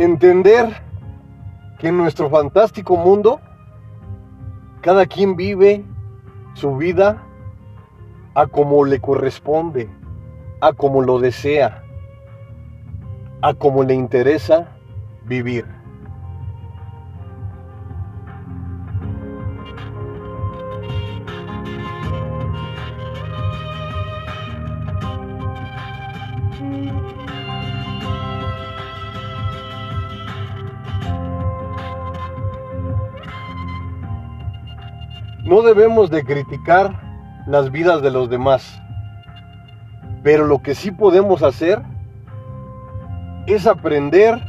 Entender que en nuestro fantástico mundo cada quien vive su vida a como le corresponde, a como lo desea, a como le interesa vivir. No debemos de criticar las vidas de los demás, pero lo que sí podemos hacer es aprender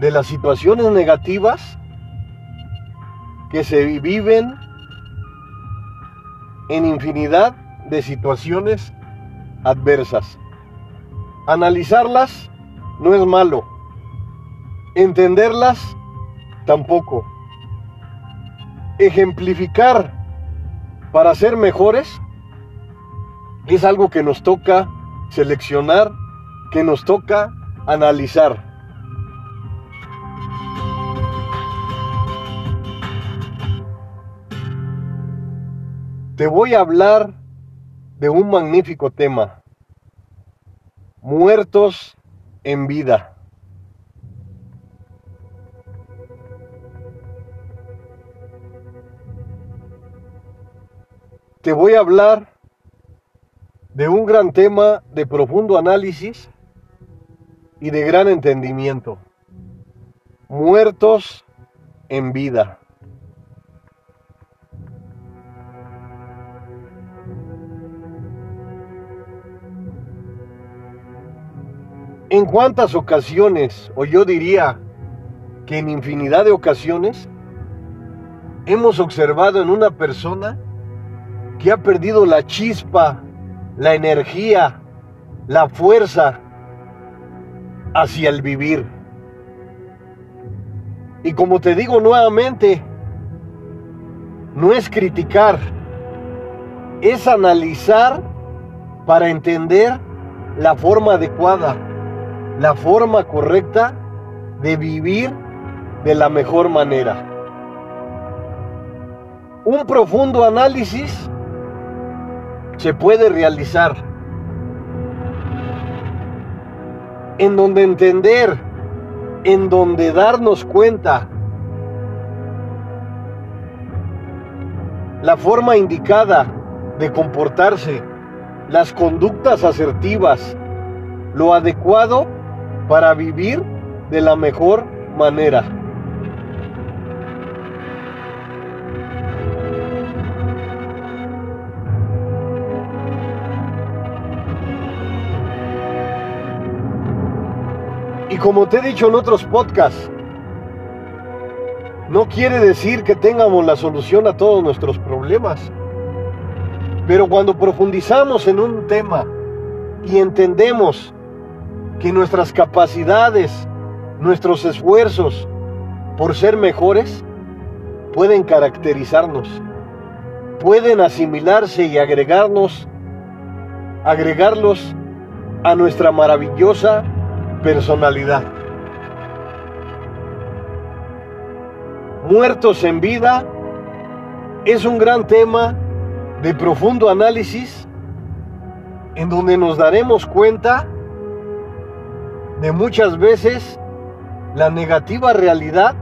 de las situaciones negativas que se viven en infinidad de situaciones adversas. Analizarlas no es malo, entenderlas tampoco ejemplificar para ser mejores es algo que nos toca seleccionar, que nos toca analizar. Te voy a hablar de un magnífico tema, muertos en vida. Te voy a hablar de un gran tema de profundo análisis y de gran entendimiento. Muertos en vida. ¿En cuántas ocasiones, o yo diría que en infinidad de ocasiones, hemos observado en una persona que ha perdido la chispa, la energía, la fuerza hacia el vivir. Y como te digo nuevamente, no es criticar, es analizar para entender la forma adecuada, la forma correcta de vivir de la mejor manera. Un profundo análisis se puede realizar. En donde entender, en donde darnos cuenta la forma indicada de comportarse, las conductas asertivas, lo adecuado para vivir de la mejor manera. Como te he dicho en otros podcasts, no quiere decir que tengamos la solución a todos nuestros problemas. Pero cuando profundizamos en un tema y entendemos que nuestras capacidades, nuestros esfuerzos por ser mejores, pueden caracterizarnos, pueden asimilarse y agregarnos, agregarlos a nuestra maravillosa personalidad. Muertos en vida es un gran tema de profundo análisis en donde nos daremos cuenta de muchas veces la negativa realidad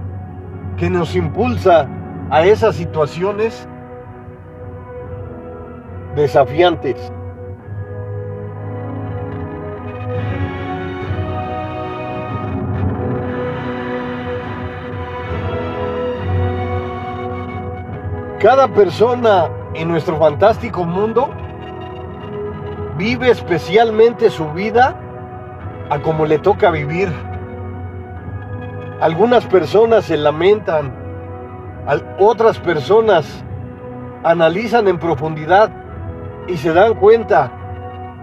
que nos impulsa a esas situaciones desafiantes. Cada persona en nuestro fantástico mundo vive especialmente su vida a como le toca vivir. Algunas personas se lamentan, otras personas analizan en profundidad y se dan cuenta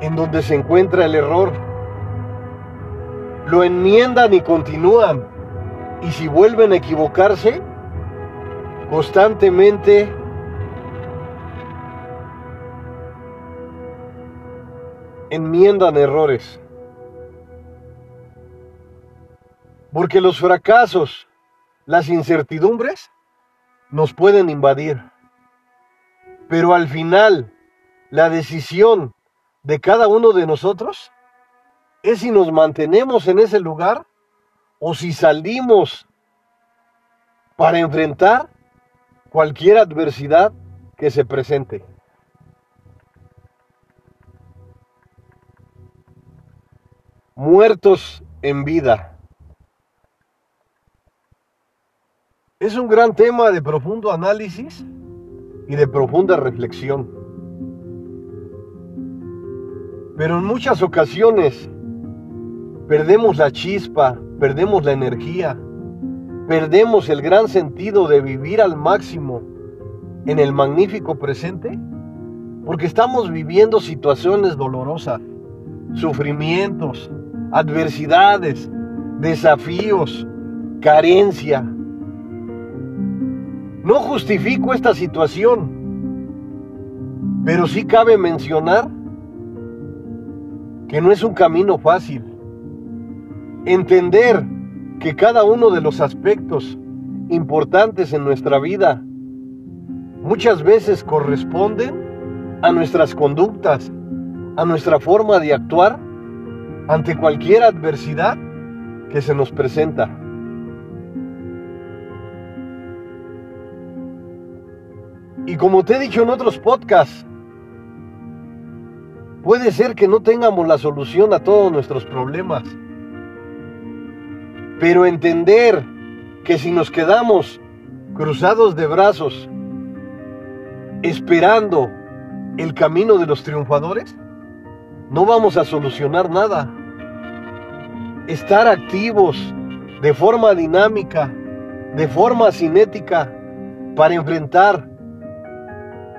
en donde se encuentra el error. Lo enmiendan y continúan. Y si vuelven a equivocarse, constantemente enmiendan errores. Porque los fracasos, las incertidumbres, nos pueden invadir. Pero al final, la decisión de cada uno de nosotros es si nos mantenemos en ese lugar o si salimos para enfrentar cualquier adversidad que se presente. Muertos en vida. Es un gran tema de profundo análisis y de profunda reflexión. Pero en muchas ocasiones perdemos la chispa, perdemos la energía, perdemos el gran sentido de vivir al máximo en el magnífico presente porque estamos viviendo situaciones dolorosas, sufrimientos, adversidades, desafíos, carencia. No justifico esta situación, pero sí cabe mencionar que no es un camino fácil. Entender que cada uno de los aspectos importantes en nuestra vida muchas veces corresponden a nuestras conductas, a nuestra forma de actuar ante cualquier adversidad que se nos presenta. Y como te he dicho en otros podcasts, puede ser que no tengamos la solución a todos nuestros problemas, pero entender que si nos quedamos cruzados de brazos, esperando el camino de los triunfadores, no vamos a solucionar nada. Estar activos de forma dinámica, de forma cinética, para enfrentar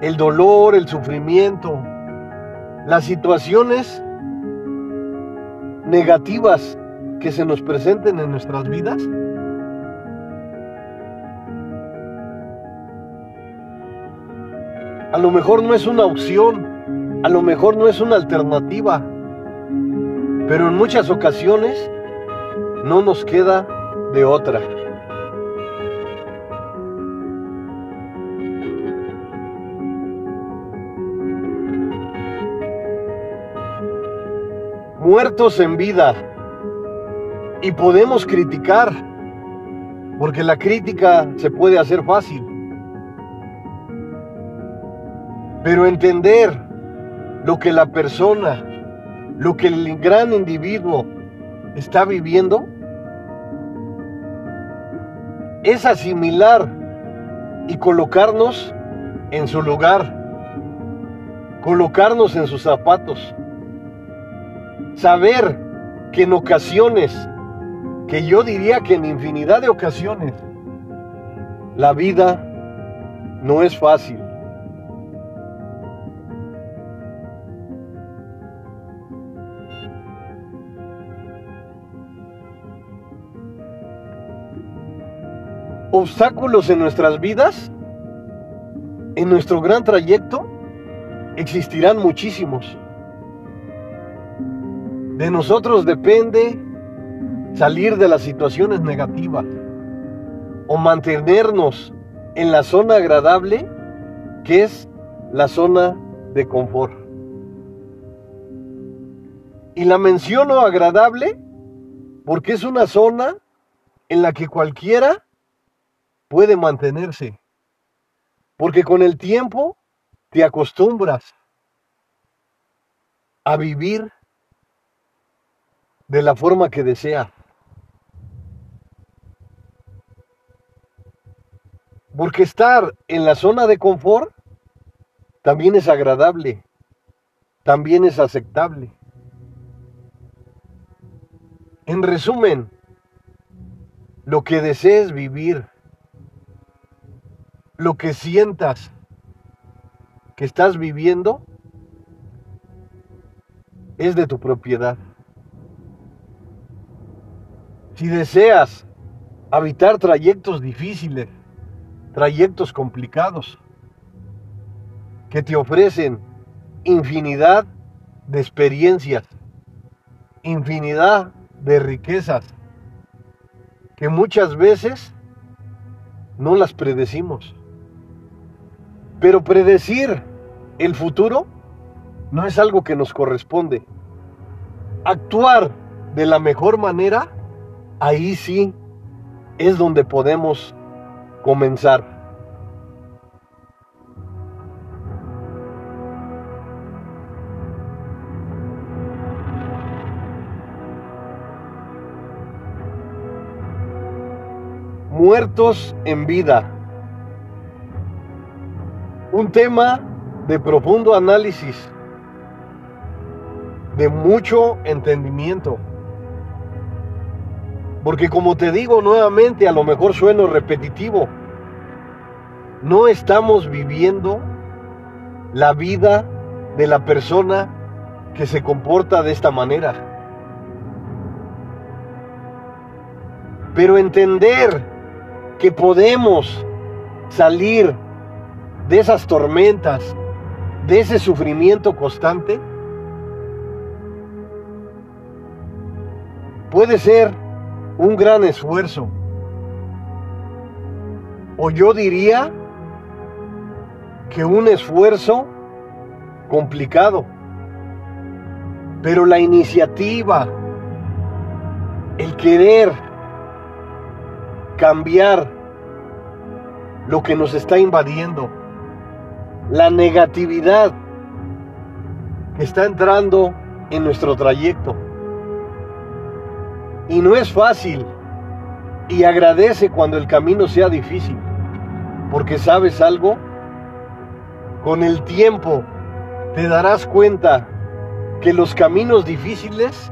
el dolor, el sufrimiento, las situaciones negativas que se nos presenten en nuestras vidas? A lo mejor no es una opción, a lo mejor no es una alternativa, pero en muchas ocasiones no nos queda de otra. Muertos en vida. Y podemos criticar, porque la crítica se puede hacer fácil. Pero entender lo que la persona, lo que el gran individuo está viviendo es asimilar y colocarnos en su lugar, colocarnos en sus zapatos, saber que en ocasiones, que yo diría que en infinidad de ocasiones, la vida no es fácil. obstáculos en nuestras vidas, en nuestro gran trayecto, existirán muchísimos. De nosotros depende salir de las situaciones negativas o mantenernos en la zona agradable que es la zona de confort. Y la menciono agradable porque es una zona en la que cualquiera puede mantenerse. Porque con el tiempo te acostumbras a vivir de la forma que deseas. Porque estar en la zona de confort también es agradable, también es aceptable. En resumen, lo que desees vivir lo que sientas que estás viviendo es de tu propiedad. Si deseas habitar trayectos difíciles, trayectos complicados, que te ofrecen infinidad de experiencias, infinidad de riquezas, que muchas veces no las predecimos. Pero predecir el futuro no es algo que nos corresponde. Actuar de la mejor manera, ahí sí es donde podemos comenzar. Muertos en vida. Un tema de profundo análisis, de mucho entendimiento. Porque como te digo nuevamente, a lo mejor sueno repetitivo, no estamos viviendo la vida de la persona que se comporta de esta manera. Pero entender que podemos salir de esas tormentas, de ese sufrimiento constante, puede ser un gran esfuerzo. O yo diría que un esfuerzo complicado. Pero la iniciativa, el querer cambiar lo que nos está invadiendo, la negatividad que está entrando en nuestro trayecto. Y no es fácil. Y agradece cuando el camino sea difícil. Porque sabes algo, con el tiempo te darás cuenta que los caminos difíciles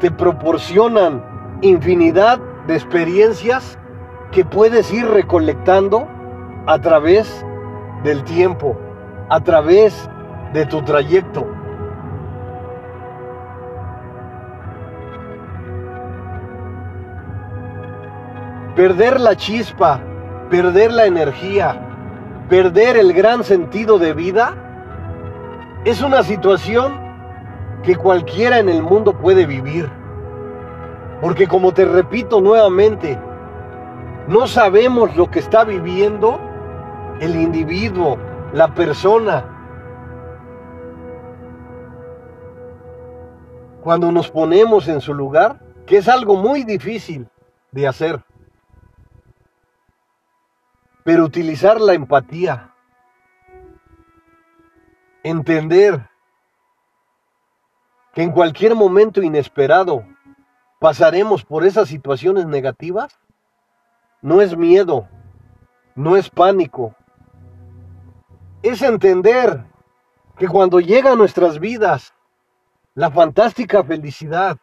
te proporcionan infinidad de experiencias que puedes ir recolectando a través del tiempo, a través de tu trayecto. Perder la chispa, perder la energía, perder el gran sentido de vida, es una situación que cualquiera en el mundo puede vivir. Porque como te repito nuevamente, no sabemos lo que está viviendo el individuo, la persona. Cuando nos ponemos en su lugar, que es algo muy difícil de hacer. Pero utilizar la empatía, entender que en cualquier momento inesperado pasaremos por esas situaciones negativas, no es miedo, no es pánico, es entender que cuando llega a nuestras vidas la fantástica felicidad,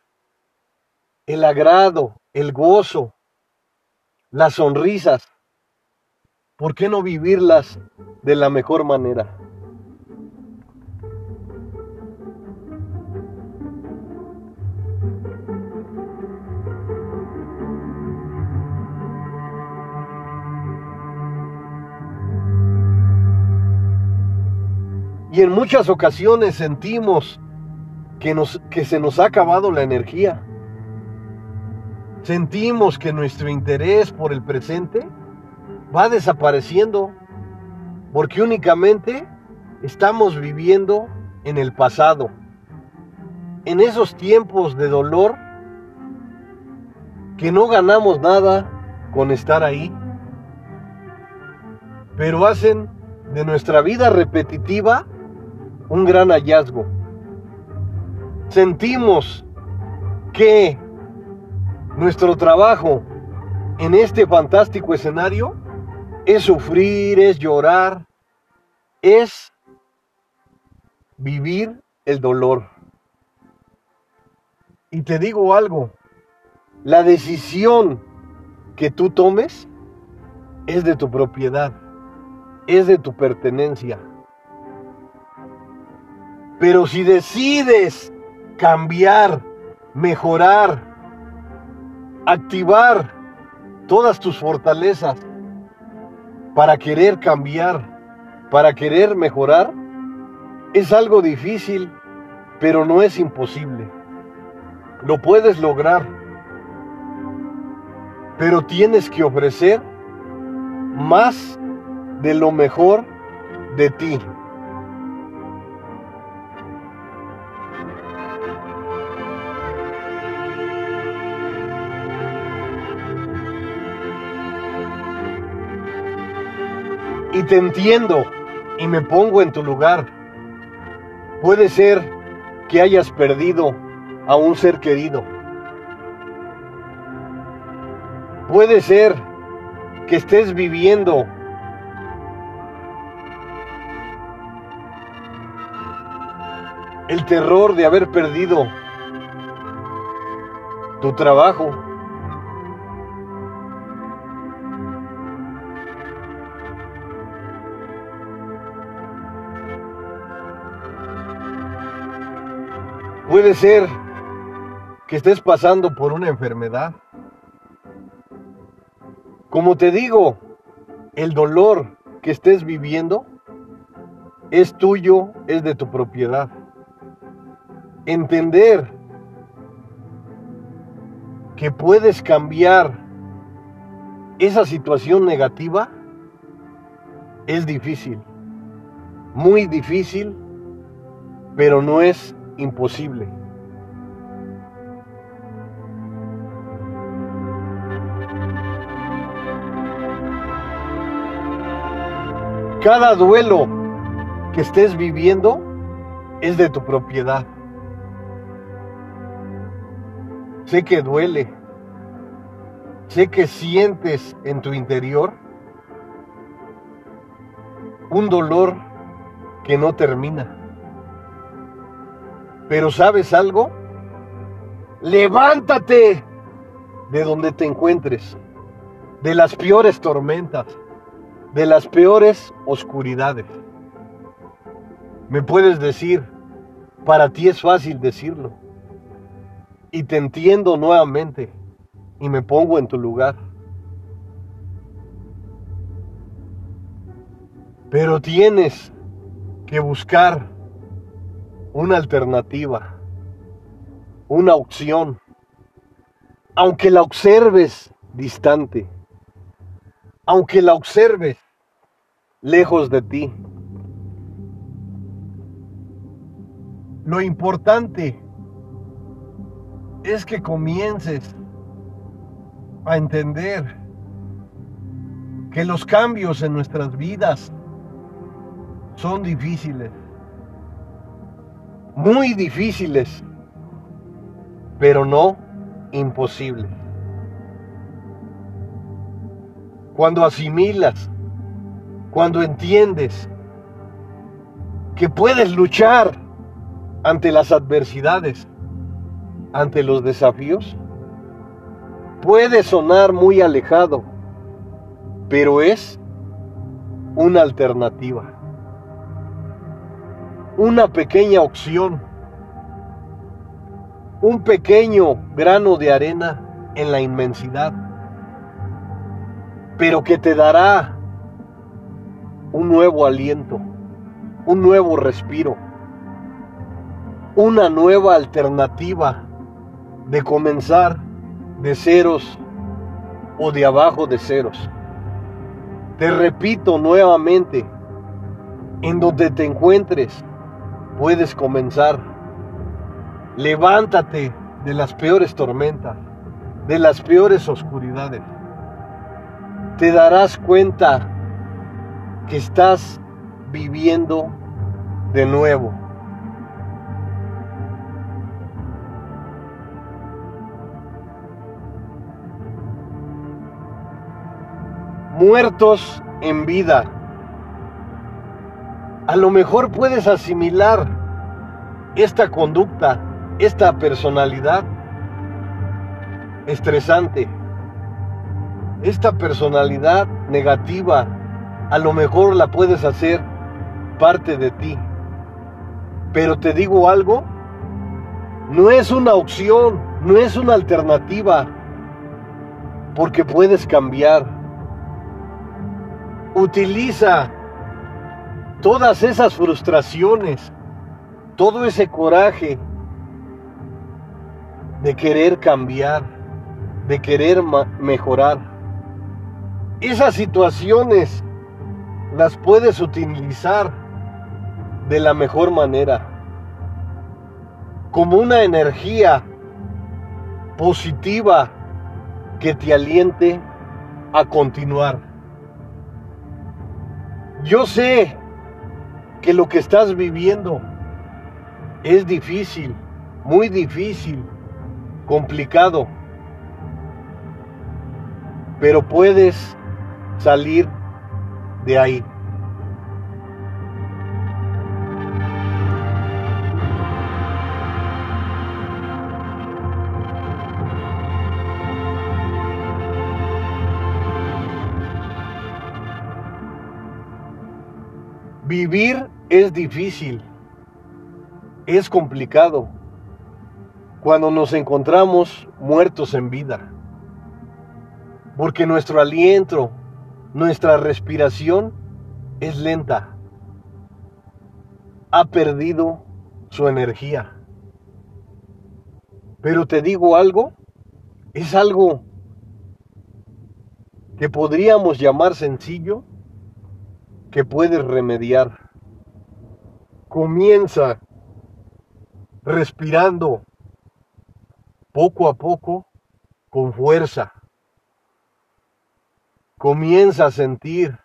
el agrado, el gozo, las sonrisas, ¿por qué no vivirlas de la mejor manera? Y en muchas ocasiones sentimos que, nos, que se nos ha acabado la energía. Sentimos que nuestro interés por el presente va desapareciendo porque únicamente estamos viviendo en el pasado. En esos tiempos de dolor que no ganamos nada con estar ahí, pero hacen de nuestra vida repetitiva un gran hallazgo. Sentimos que nuestro trabajo en este fantástico escenario es sufrir, es llorar, es vivir el dolor. Y te digo algo, la decisión que tú tomes es de tu propiedad, es de tu pertenencia. Pero si decides cambiar, mejorar, activar todas tus fortalezas para querer cambiar, para querer mejorar, es algo difícil, pero no es imposible. Lo puedes lograr. pero tienes que ofrecer más de lo mejor de ti. Y te entiendo y me pongo en tu lugar. Puede ser que hayas perdido a un ser querido. Puede ser que estés viviendo el terror de haber perdido tu trabajo. Puede ser que estés pasando por una enfermedad. Como te digo, el dolor que estés viviendo es tuyo, es de tu propiedad. Entender que puedes cambiar esa situación negativa es difícil, muy difícil, pero no es imposible. Cada duelo que estés viviendo es de tu propiedad. Sé que duele. Sé que sientes en tu interior un dolor que no termina. Pero ¿sabes algo? Levántate de donde te encuentres, de las peores tormentas, de las peores oscuridades. Me puedes decir, para ti es fácil decirlo. Y te entiendo nuevamente y me pongo en tu lugar. Pero tienes que buscar una alternativa, una opción, aunque la observes distante, aunque la observes lejos de ti. Lo importante es que comiences a entender que los cambios en nuestras vidas son difíciles muy difíciles, pero no imposibles. Cuando asimilas, cuando entiendes que puedes luchar ante las adversidades, ante los desafíos, puede sonar muy alejado, pero es una alternativa una pequeña opción, un pequeño grano de arena en la inmensidad, pero que te dará un nuevo aliento, un nuevo respiro, una nueva alternativa de comenzar de ceros o de abajo de ceros. Te repito nuevamente, en donde te encuentres, puedes comenzar. Levántate de las peores tormentas, de las peores oscuridades. Te darás cuenta que estás viviendo de nuevo. Muertos en vida a lo mejor puedes asimilar esta conducta, esta personalidad estresante, esta personalidad negativa, a lo mejor la puedes hacer parte de ti. Pero te digo algo, no es una opción, no es una alternativa, porque puedes cambiar. Utiliza todas esas frustraciones, todo ese coraje de querer cambiar, de querer mejorar. Esas situaciones las puedes utilizar de la mejor manera, como una energía positiva que te aliente a continuar. Yo sé que lo que estás viviendo es difícil, muy difícil, complicado, pero puedes salir de ahí. Vivir es difícil, es complicado cuando nos encontramos muertos en vida, porque nuestro aliento, nuestra respiración es lenta, ha perdido su energía. Pero te digo algo, es algo que podríamos llamar sencillo, que puedes remediar. Comienza respirando poco a poco con fuerza. Comienza a sentir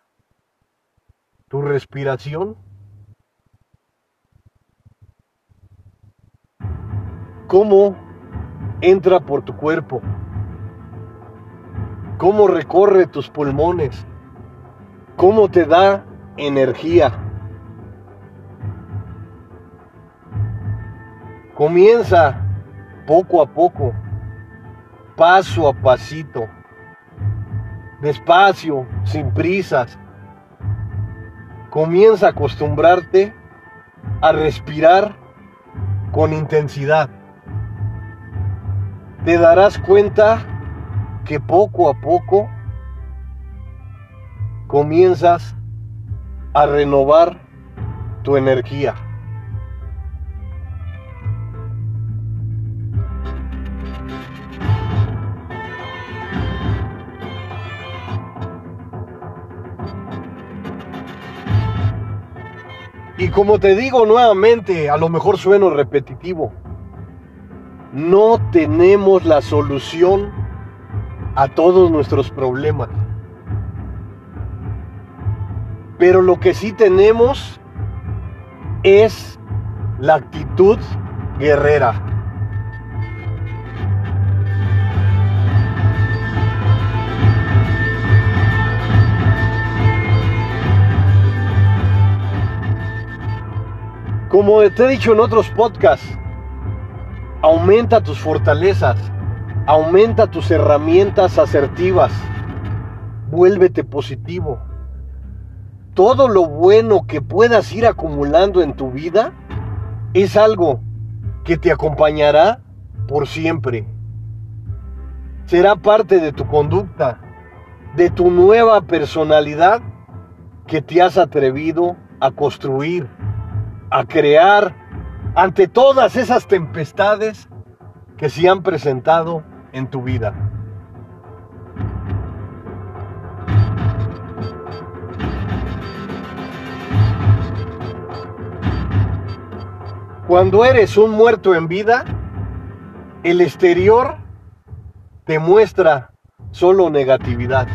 tu respiración. Cómo entra por tu cuerpo. Cómo recorre tus pulmones. Cómo te da energía. Comienza poco a poco, paso a pasito, despacio, sin prisas. Comienza a acostumbrarte a respirar con intensidad. Te darás cuenta que poco a poco comienzas a renovar tu energía. Y como te digo nuevamente, a lo mejor sueno repetitivo, no tenemos la solución a todos nuestros problemas. Pero lo que sí tenemos es la actitud guerrera. Como te he dicho en otros podcasts, aumenta tus fortalezas, aumenta tus herramientas asertivas, vuélvete positivo todo lo bueno que puedas ir acumulando en tu vida es algo que te acompañará por siempre. Será parte de tu conducta, de tu nueva personalidad que te has atrevido a construir, a crear ante todas esas tempestades que se han presentado en tu vida. Cuando eres un muerto en vida, el exterior te muestra solo negatividad.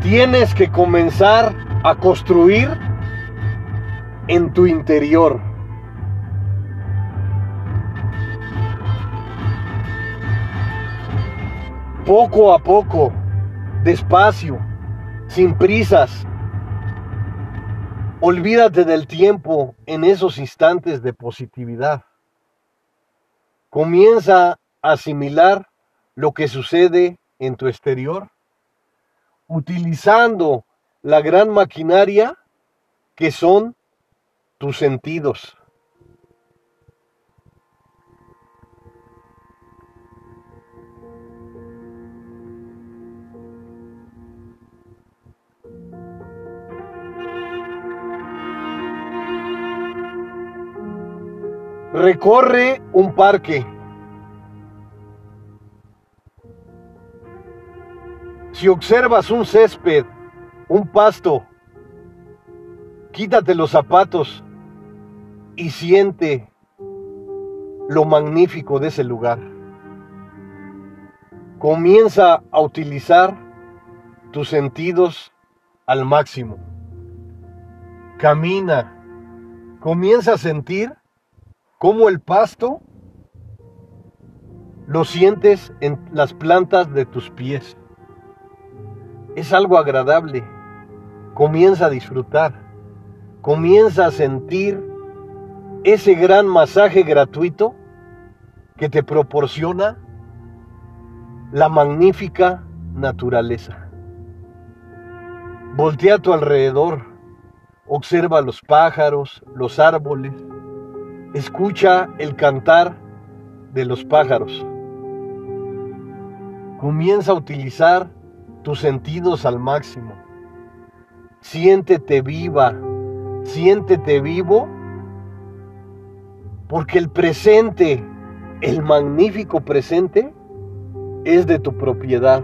Tienes que comenzar a construir en tu interior. Poco a poco, despacio, sin prisas, Olvídate del tiempo en esos instantes de positividad. Comienza a asimilar lo que sucede en tu exterior, utilizando la gran maquinaria que son tus sentidos. Recorre un parque. Si observas un césped, un pasto, quítate los zapatos y siente lo magnífico de ese lugar. Comienza a utilizar tus sentidos al máximo. Camina. Comienza a sentir cómo el pasto lo sientes en las plantas de tus pies. Es algo agradable. Comienza a disfrutar. Comienza a sentir ese gran masaje gratuito que te proporciona la magnífica naturaleza. Voltea a tu alrededor, observa los pájaros, los árboles, escucha el cantar de los pájaros. Comienza a utilizar tus sentidos al máximo. Siéntete viva, siéntete vivo, porque el presente, el magnífico presente, es de tu propiedad.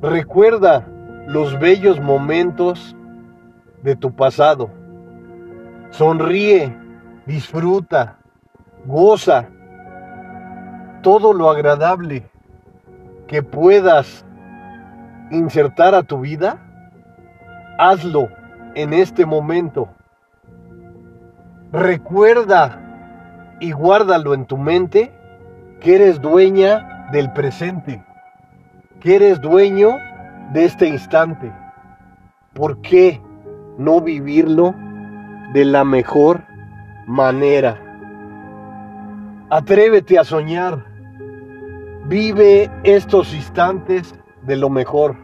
Recuerda los bellos momentos de tu pasado. Sonríe, disfruta, goza todo lo agradable que puedas insertar a tu vida, hazlo en este momento. Recuerda y guárdalo en tu mente que eres dueña del presente, que eres dueño de este instante. ¿Por qué no vivirlo de la mejor manera? Atrévete a soñar. Vive estos instantes de lo mejor.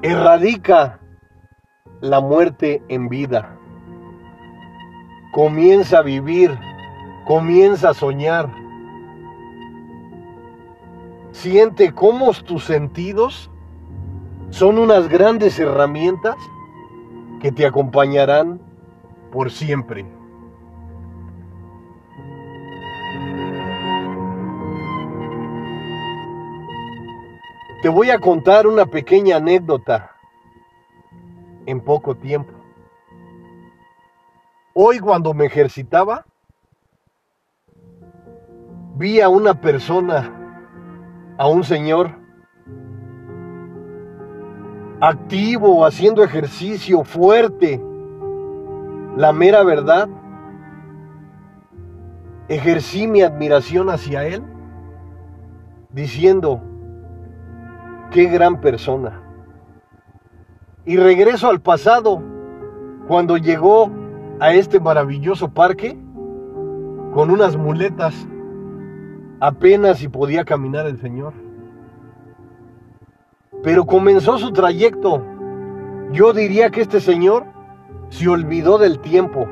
Erradica la muerte en vida. Comienza a vivir, comienza a soñar. Siente cómo tus sentidos son unas grandes herramientas que te acompañarán por siempre. Te voy a contar una pequeña anécdota en poco tiempo. Hoy cuando me ejercitaba, vi a una persona, a un señor, activo, haciendo ejercicio fuerte. La mera verdad, ejercí mi admiración hacia él, diciendo, Qué gran persona. Y regreso al pasado, cuando llegó a este maravilloso parque con unas muletas, apenas si podía caminar el Señor. Pero comenzó su trayecto. Yo diría que este Señor se olvidó del tiempo.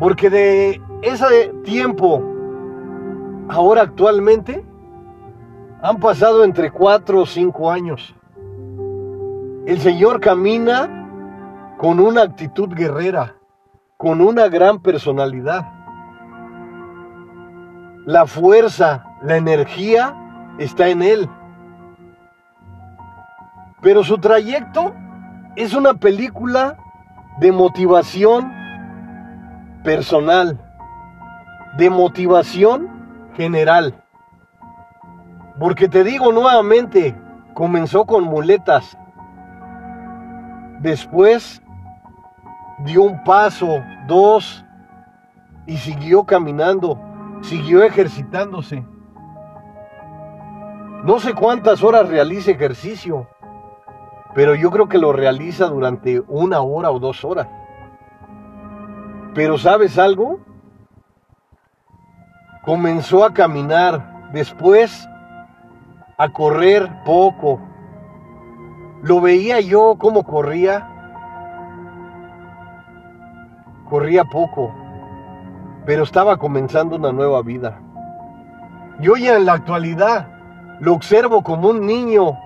Porque de ese tiempo, ahora actualmente, han pasado entre cuatro o cinco años. El Señor camina con una actitud guerrera, con una gran personalidad. La fuerza, la energía está en Él. Pero su trayecto es una película de motivación personal, de motivación general. Porque te digo nuevamente, comenzó con muletas. Después dio un paso, dos, y siguió caminando, siguió ejercitándose. No sé cuántas horas realiza ejercicio, pero yo creo que lo realiza durante una hora o dos horas. Pero ¿sabes algo? Comenzó a caminar, después a correr poco. Lo veía yo cómo corría. Corría poco, pero estaba comenzando una nueva vida. Y hoy en la actualidad lo observo como un niño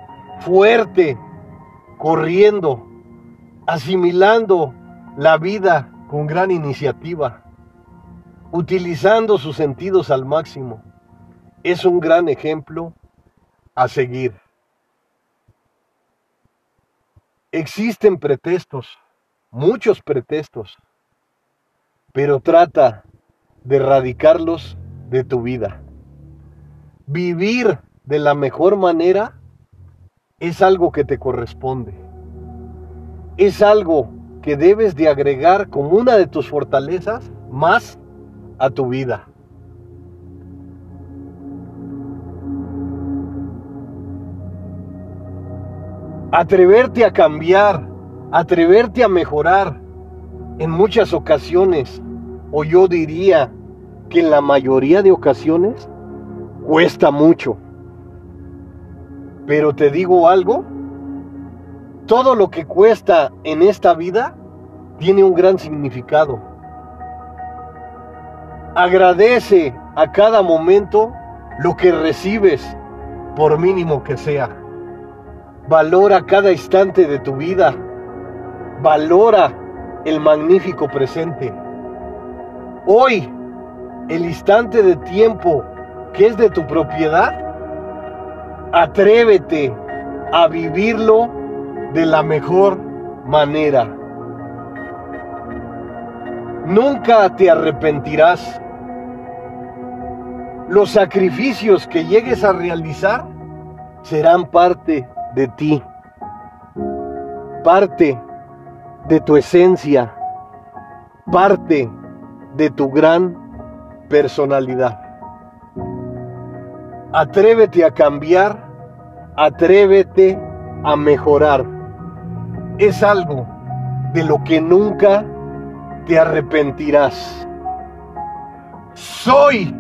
fuerte, corriendo, asimilando la vida con gran iniciativa, utilizando sus sentidos al máximo. Es un gran ejemplo a seguir. Existen pretextos, muchos pretextos, pero trata de erradicarlos de tu vida. Vivir de la mejor manera es algo que te corresponde. Es algo que debes de agregar como una de tus fortalezas más a tu vida. Atreverte a cambiar, atreverte a mejorar en muchas ocasiones, o yo diría que en la mayoría de ocasiones, cuesta mucho. Pero te digo algo, todo lo que cuesta en esta vida tiene un gran significado. Agradece a cada momento lo que recibes, por mínimo que sea. Valora cada instante de tu vida. Valora el magnífico presente. Hoy, el instante de tiempo que es de tu propiedad, atrévete a vivirlo de la mejor manera. Nunca te arrepentirás. Los sacrificios que llegues a realizar serán parte de ti, parte de tu esencia, parte de tu gran personalidad. Atrévete a cambiar, atrévete a mejorar. Es algo de lo que nunca te arrepentirás. Soy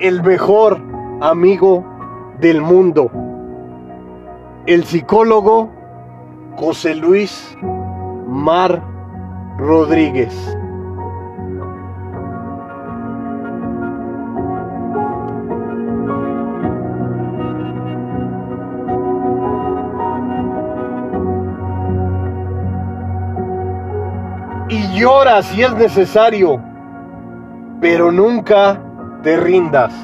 el mejor amigo del mundo. El psicólogo José Luis Mar Rodríguez. llora si es necesario, pero nunca te rindas.